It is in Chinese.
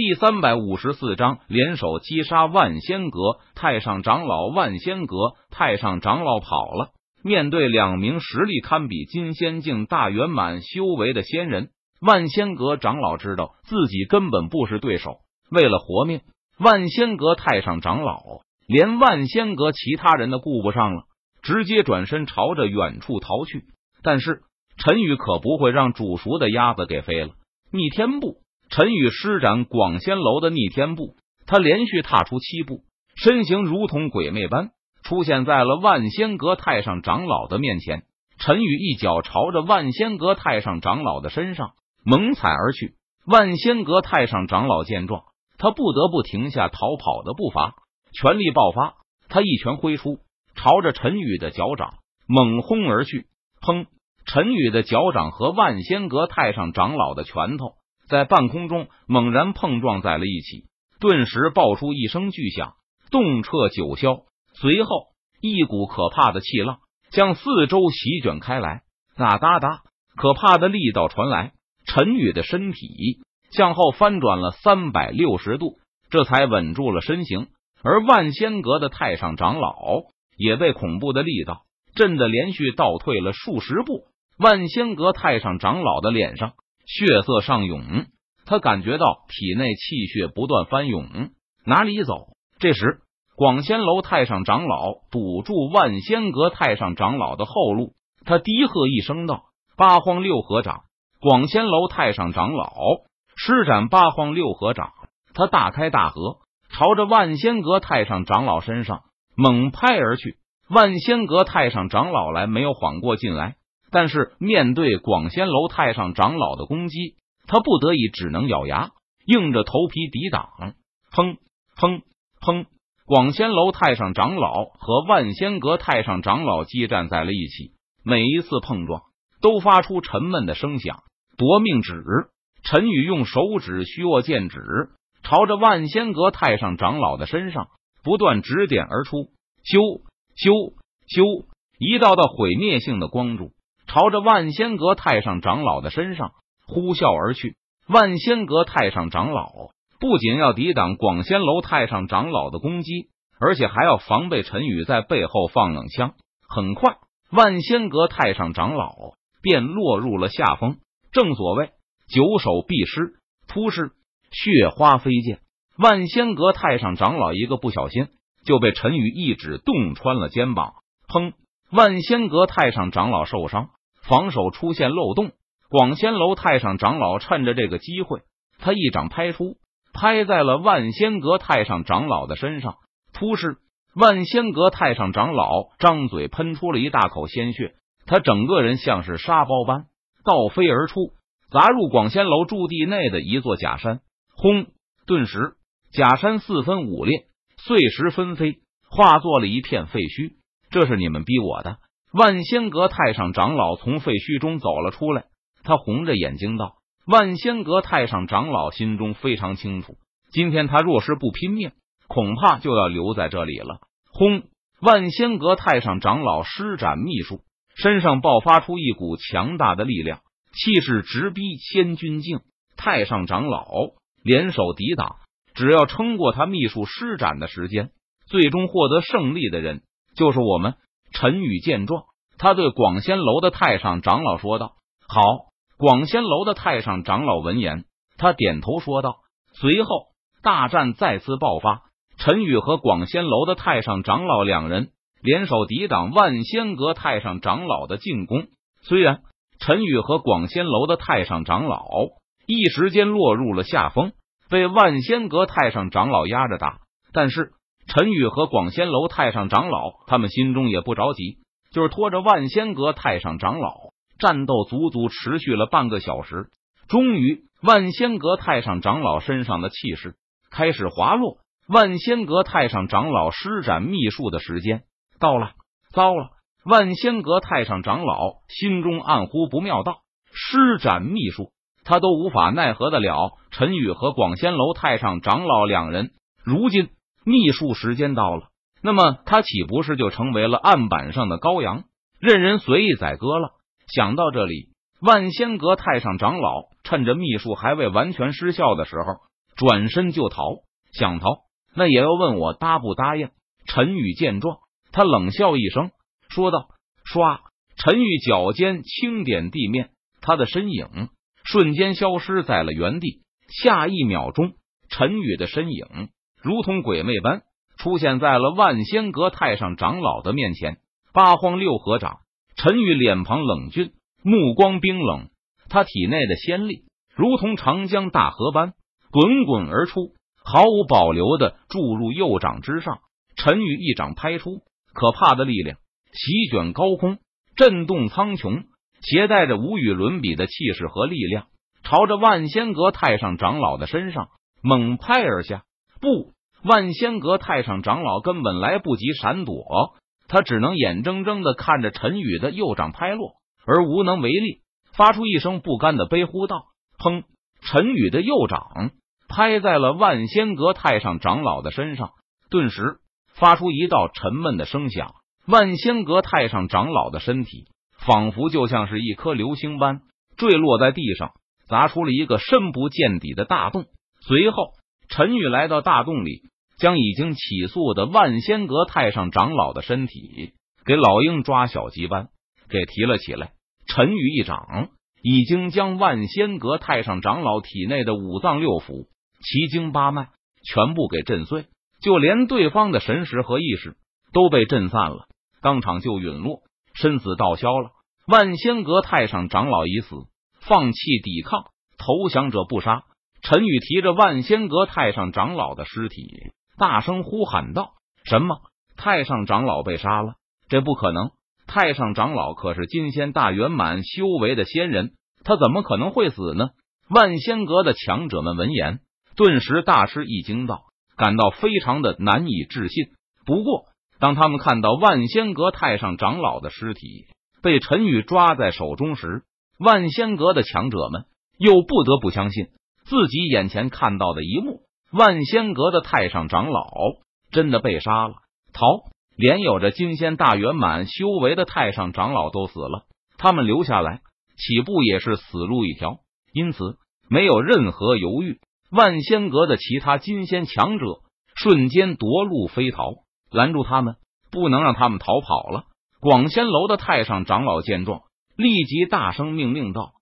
第三百五十四章联手击杀万仙阁太上长老。万仙阁太上长老跑了。面对两名实力堪比金仙境大圆满修为的仙人，万仙阁长老知道自己根本不是对手。为了活命，万仙阁太上长老连万仙阁其他人都顾不上了，直接转身朝着远处逃去。但是陈宇可不会让煮熟的鸭子给飞了。逆天步。陈宇施展广仙楼的逆天步，他连续踏出七步，身形如同鬼魅般出现在了万仙阁太上长老的面前。陈宇一脚朝着万仙阁太上长老的身上猛踩而去。万仙阁太上长老见状，他不得不停下逃跑的步伐，全力爆发。他一拳挥出，朝着陈宇的脚掌猛轰而去。砰！陈宇的脚掌和万仙阁太上长老的拳头。在半空中猛然碰撞在了一起，顿时爆出一声巨响，动彻九霄。随后，一股可怕的气浪向四周席卷开来，哒哒哒，可怕的力道传来。陈宇的身体向后翻转了三百六十度，这才稳住了身形。而万仙阁的太上长老也被恐怖的力道震得连续倒退了数十步。万仙阁太上长老的脸上。血色上涌，他感觉到体内气血不断翻涌，哪里走？这时，广仙楼太上长老堵住万仙阁太上长老的后路，他低喝一声道：“八荒六合掌！”广仙楼太上长老施展八荒六合掌，他大开大合，朝着万仙阁太上长老身上猛拍而去。万仙阁太上长老来没有缓过劲来。但是面对广仙楼太上长老的攻击，他不得已只能咬牙，硬着头皮抵挡。砰砰砰！广仙楼太上长老和万仙阁太上长老激战在了一起，每一次碰撞都发出沉闷的声响。夺命指！陈宇用手指虚握剑指，朝着万仙阁太上长老的身上不断指点而出。咻咻咻！一道道毁灭性的光柱。朝着万仙阁太上长老的身上呼啸而去。万仙阁太上长老不仅要抵挡广仙楼太上长老的攻击，而且还要防备陈宇在背后放冷枪。很快，万仙阁太上长老便落入了下风。正所谓久守必失，突施血花飞溅。万仙阁太上长老一个不小心就被陈宇一指洞穿了肩膀。砰！万仙阁太上长老受伤。防守出现漏洞，广仙楼太上长老趁着这个机会，他一掌拍出，拍在了万仙阁太上长老的身上。突施，万仙阁太上长老张嘴喷出了一大口鲜血，他整个人像是沙包般倒飞而出，砸入广仙楼驻地内的一座假山。轰！顿时假山四分五裂，碎石纷飞，化作了一片废墟。这是你们逼我的。万仙阁太上长老从废墟中走了出来，他红着眼睛道：“万仙阁太上长老心中非常清楚，今天他若是不拼命，恐怕就要留在这里了。”轰！万仙阁太上长老施展秘术，身上爆发出一股强大的力量，气势直逼千钧境。太上长老联手抵挡，只要撑过他秘术施展的时间，最终获得胜利的人就是我们。陈宇见状，他对广仙楼的太上长老说道：“好。”广仙楼的太上长老闻言，他点头说道。随后，大战再次爆发。陈宇和广仙楼的太上长老两人联手抵挡万仙阁太上长老的进攻。虽然陈宇和广仙楼的太上长老一时间落入了下风，被万仙阁太上长老压着打，但是。陈宇和广仙楼太上长老他们心中也不着急，就是拖着万仙阁太上长老战斗，足足持续了半个小时。终于，万仙阁太上长老身上的气势开始滑落。万仙阁太上长老施展秘术的时间到了，糟了！万仙阁太上长老心中暗呼不妙，道：“施展秘术，他都无法奈何得了陈宇和广仙楼太上长老两人。如今。”秘术时间到了，那么他岂不是就成为了案板上的羔羊，任人随意宰割了？想到这里，万仙阁太上长老趁着秘术还未完全失效的时候，转身就逃。想逃，那也要问我答不答应。陈宇见状，他冷笑一声，说道：“唰！”陈宇脚尖轻点地面，他的身影瞬间消失在了原地。下一秒钟，陈宇的身影如同鬼魅般出现在了万仙阁太上长老的面前。八荒六合掌，陈宇脸庞冷峻，目光冰冷，他体内的仙力如同长江大河般滚滚而出，毫无保留的注入右掌之上。陈宇一掌拍出，可怕的力量席卷高空。震动苍穹，携带着无与伦比的气势和力量，朝着万仙阁太上长老的身上猛拍而下。不，万仙阁太上长老根本来不及闪躲，他只能眼睁睁的看着陈宇的右掌拍落，而无能为力，发出一声不甘的悲呼道：“砰！”陈宇的右掌拍在了万仙阁太上长老的身上，顿时发出一道沉闷的声响。万仙阁太上长老的身体仿佛就像是一颗流星般坠落在地上，砸出了一个深不见底的大洞。随后，陈宇来到大洞里，将已经起诉的万仙阁太上长老的身体给老鹰抓小鸡般给提了起来。陈宇一掌已经将万仙阁太上长老体内的五脏六腑、奇经八脉全部给震碎，就连对方的神识和意识都被震散了。当场就陨落，身死道消了。万仙阁太上长老已死，放弃抵抗，投降者不杀。陈宇提着万仙阁太上长老的尸体，大声呼喊道：“什么？太上长老被杀了？这不可能！太上长老可是金仙大圆满修为的仙人，他怎么可能会死呢？”万仙阁的强者们闻言，顿时大吃一惊，道：“感到非常的难以置信。”不过。当他们看到万仙阁太上长老的尸体被陈宇抓在手中时，万仙阁的强者们又不得不相信自己眼前看到的一幕：万仙阁的太上长老真的被杀了。逃，连有着金仙大圆满修为的太上长老都死了，他们留下来岂不也是死路一条？因此，没有任何犹豫，万仙阁的其他金仙强者瞬间夺路飞逃。拦住他们，不能让他们逃跑了。广仙楼的太上长老见状，立即大声命令道：“